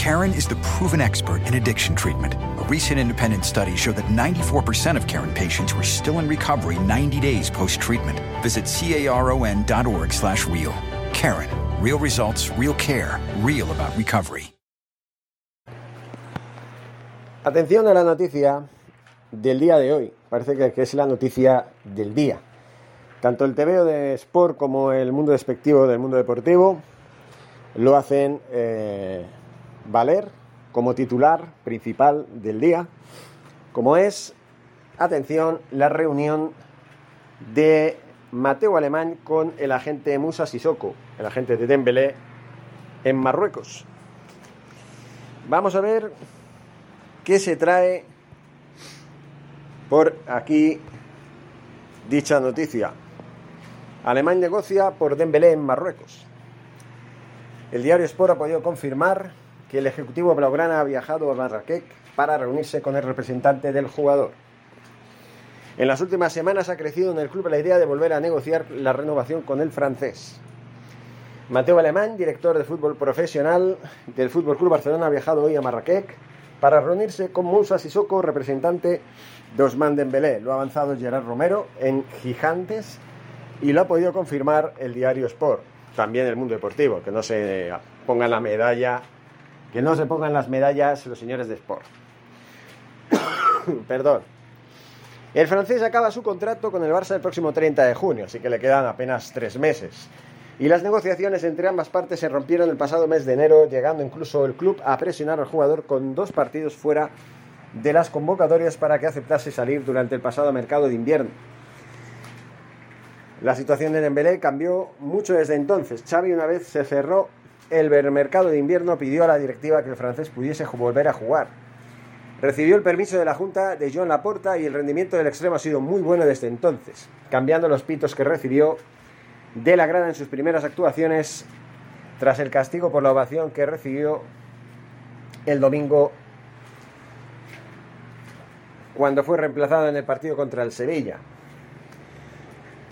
Karen is the proven expert in addiction treatment. A recent independent study showed that 94% of Karen patients were still in recovery 90 days post-treatment. Visit caron.org slash real. Karen. Real results, real care, real about recovery. Atención a la noticia del día de hoy. Parece que es la noticia del día. Tanto el TVO de Sport como el mundo despectivo del mundo deportivo lo hacen eh, valer como titular principal del día, como es, atención, la reunión de Mateo Alemán con el agente Musa Sissoko, el agente de Dembélé en Marruecos. Vamos a ver qué se trae por aquí dicha noticia. Alemán negocia por Dembélé en Marruecos. El diario Sport ha podido confirmar que el ejecutivo blaugrana ha viajado a Marrakech para reunirse con el representante del jugador. En las últimas semanas ha crecido en el club la idea de volver a negociar la renovación con el francés. Mateo Alemán, director de fútbol profesional del Fútbol Club Barcelona, ha viajado hoy a Marrakech para reunirse con Moussa Sissoko, representante de Osman Dembélé. Lo ha avanzado Gerard Romero en Gigantes y lo ha podido confirmar el diario Sport, también el mundo deportivo, que no se pongan la medalla, que no se pongan las medallas los señores de Sport. Perdón. El francés acaba su contrato con el Barça el próximo 30 de junio, así que le quedan apenas tres meses. Y las negociaciones entre ambas partes se rompieron el pasado mes de enero, llegando incluso el club a presionar al jugador con dos partidos fuera de las convocatorias para que aceptase salir durante el pasado mercado de invierno. La situación de Dembélé cambió mucho desde entonces. Xavi una vez se cerró el mercado de invierno pidió a la directiva que el francés pudiese volver a jugar. Recibió el permiso de la Junta de Joan Laporta y el rendimiento del extremo ha sido muy bueno desde entonces, cambiando los pitos que recibió de la grada en sus primeras actuaciones tras el castigo por la ovación que recibió el domingo cuando fue reemplazado en el partido contra el Sevilla.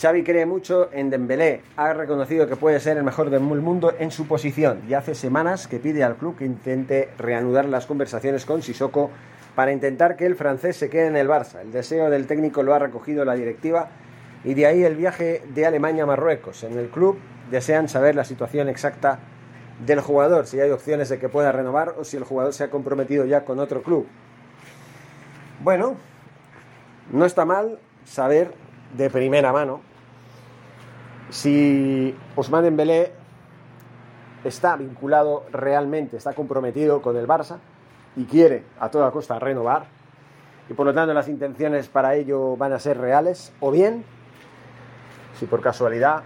Xavi cree mucho en Dembélé, ha reconocido que puede ser el mejor del mundo en su posición y hace semanas que pide al club que intente reanudar las conversaciones con Sissoko para intentar que el francés se quede en el Barça. El deseo del técnico lo ha recogido la directiva y de ahí el viaje de Alemania a Marruecos. En el club desean saber la situación exacta del jugador, si hay opciones de que pueda renovar o si el jugador se ha comprometido ya con otro club. Bueno, no está mal saber de primera mano si Osman Dembélé está vinculado realmente, está comprometido con el Barça y quiere a toda costa renovar y por lo tanto las intenciones para ello van a ser reales o bien si por casualidad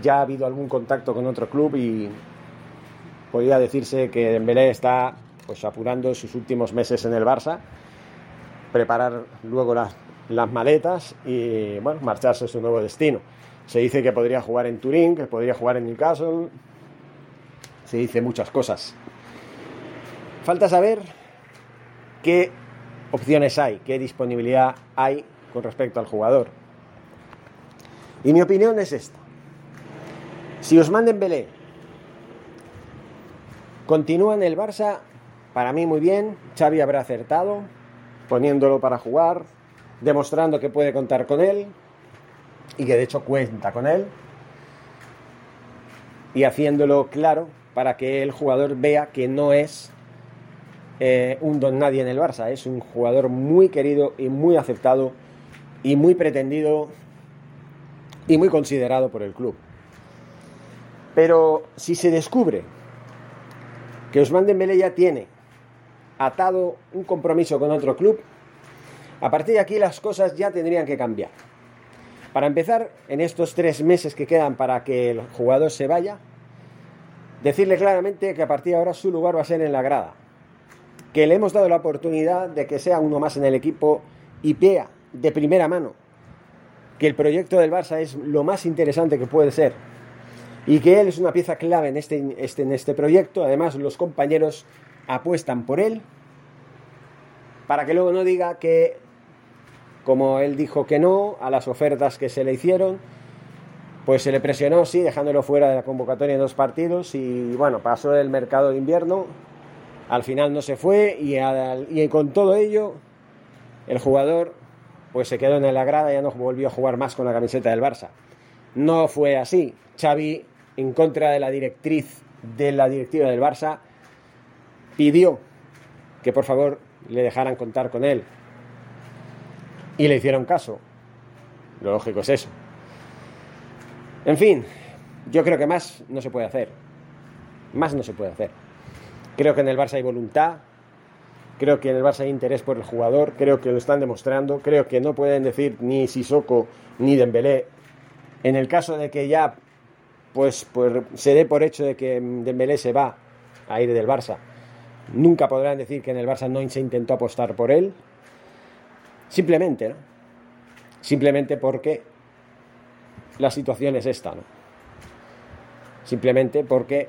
ya ha habido algún contacto con otro club y podría decirse que Dembélé está pues apurando sus últimos meses en el Barça preparar luego las, las maletas y bueno marcharse a su nuevo destino se dice que podría jugar en Turín, que podría jugar en Newcastle. Se dice muchas cosas. Falta saber qué opciones hay, qué disponibilidad hay con respecto al jugador. Y mi opinión es esta. Si os manden Belé continúa en el Barça, para mí muy bien, Xavi habrá acertado, poniéndolo para jugar, demostrando que puede contar con él, y que de hecho cuenta con él y haciéndolo claro para que el jugador vea que no es eh, un don nadie en el Barça, es un jugador muy querido y muy aceptado y muy pretendido y muy considerado por el club. Pero si se descubre que Osman Dembélé ya tiene atado un compromiso con otro club, a partir de aquí las cosas ya tendrían que cambiar. Para empezar, en estos tres meses que quedan para que el jugador se vaya, decirle claramente que a partir de ahora su lugar va a ser en la grada, que le hemos dado la oportunidad de que sea uno más en el equipo y vea de primera mano que el proyecto del Barça es lo más interesante que puede ser y que él es una pieza clave en este, este, en este proyecto. Además, los compañeros apuestan por él para que luego no diga que, como él dijo que no a las ofertas que se le hicieron, pues se le presionó, sí, dejándolo fuera de la convocatoria en dos partidos y bueno, pasó el mercado de invierno, al final no se fue y, con todo ello el jugador pues se quedó en la grada y ya no volvió a jugar más con la camiseta del Barça. No fue así. Xavi, en contra de la directriz de la directiva del Barça, pidió que por favor le dejaran contar con él. Y le hicieron caso. Lo lógico es eso. En fin, yo creo que más no se puede hacer. Más no se puede hacer. Creo que en el Barça hay voluntad. Creo que en el Barça hay interés por el jugador. Creo que lo están demostrando. Creo que no pueden decir ni Sissoko ni Dembélé. En el caso de que ya pues, pues se dé por hecho de que Dembélé se va a ir del Barça Nunca podrán decir que en el Barça no se intentó apostar por él. Simplemente, ¿no? Simplemente porque la situación es esta, ¿no? Simplemente porque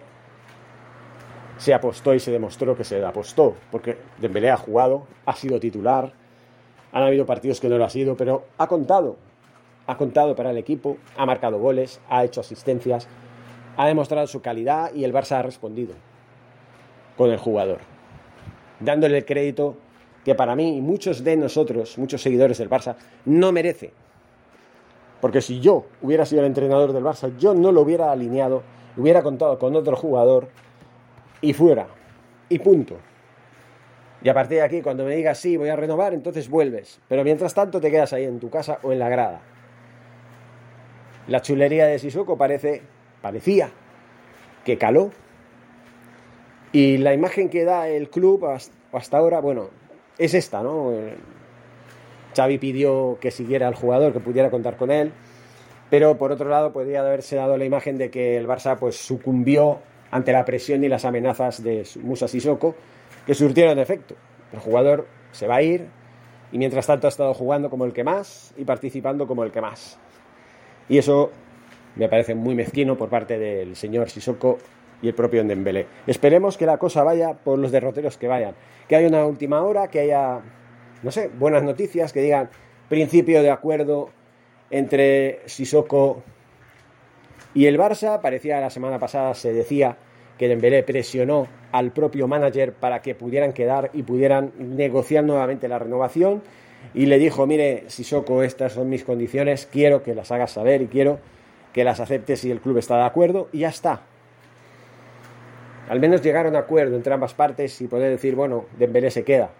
se apostó y se demostró que se apostó, porque Dembélé ha jugado, ha sido titular, han habido partidos que no lo ha sido, pero ha contado, ha contado para el equipo, ha marcado goles, ha hecho asistencias, ha demostrado su calidad y el Barça ha respondido con el jugador, dándole el crédito que para mí y muchos de nosotros, muchos seguidores del Barça, no merece. Porque si yo hubiera sido el entrenador del Barça, yo no lo hubiera alineado, hubiera contado con otro jugador y fuera. Y punto. Y a partir de aquí, cuando me digas sí, voy a renovar, entonces vuelves. Pero mientras tanto te quedas ahí en tu casa o en la grada. La chulería de Sissoko parece, parecía que caló y la imagen que da el club hasta ahora, bueno, es esta, ¿no? Xavi pidió que siguiera al jugador, que pudiera contar con él, pero por otro lado podría haberse dado la imagen de que el Barça pues sucumbió ante la presión y las amenazas de Musa Sissoko, que surtieron efecto. El jugador se va a ir y mientras tanto ha estado jugando como el que más y participando como el que más. Y eso me parece muy mezquino por parte del señor Sissoko y el propio Dembélé. Esperemos que la cosa vaya por los derroteros que vayan, que haya una última hora, que haya, no sé, buenas noticias, que digan principio de acuerdo entre Sissoko y el Barça. Parecía la semana pasada se decía que Dembélé presionó al propio manager para que pudieran quedar y pudieran negociar nuevamente la renovación y le dijo, mire, Sissoko, estas son mis condiciones, quiero que las hagas saber y quiero que las aceptes si el club está de acuerdo y ya está al menos llegar a un acuerdo entre ambas partes y poder decir, bueno, Dembélé se queda.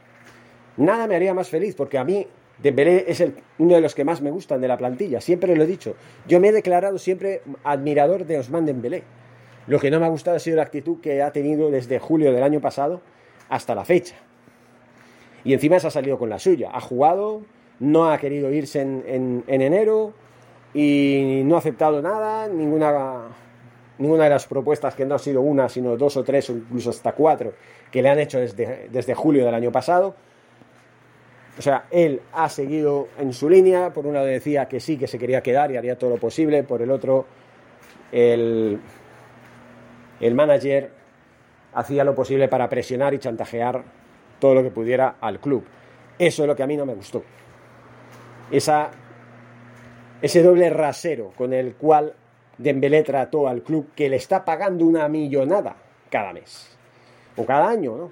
Nada me haría más feliz, porque a mí Dembélé es uno de los que más me gustan de la plantilla, siempre lo he dicho. Yo me he declarado siempre admirador de Osman Dembélé. Lo que no me ha gustado ha sido la actitud que ha tenido desde julio del año pasado hasta la fecha. Y encima se ha salido con la suya. Ha jugado, no ha querido irse en enero y no ha aceptado nada, ninguna ninguna de las propuestas que no ha sido una, sino dos o tres o incluso hasta cuatro que le han hecho desde, desde julio del año pasado. O sea, él ha seguido en su línea, por un lado decía que sí, que se quería quedar y haría todo lo posible, por el otro el, el manager hacía lo posible para presionar y chantajear todo lo que pudiera al club. Eso es lo que a mí no me gustó. Esa, ese doble rasero con el cual Dembélé trató al club que le está pagando una millonada cada mes. O cada año, ¿no?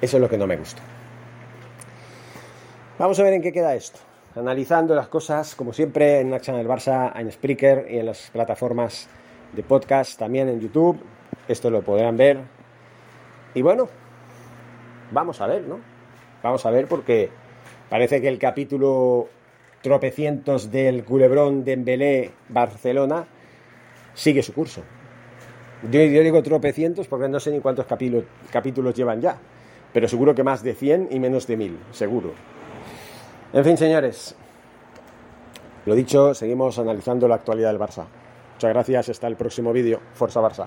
Eso es lo que no me gusta. Vamos a ver en qué queda esto. Analizando las cosas, como siempre, en Action del Barça, en Spreaker y en las plataformas de podcast, también en YouTube. Esto lo podrán ver. Y bueno, vamos a ver, ¿no? Vamos a ver porque parece que el capítulo tropecientos del culebrón de Barcelona sigue su curso. Yo, digo tropecientos porque no sé ni cuántos capítulos, capítulos llevan ya, pero seguro que más de 100 y menos de 1000, seguro. En fin, señores, lo dicho, seguimos analizando la actualidad del Barça. Muchas gracias, hasta el próximo vídeo. Forza Barça.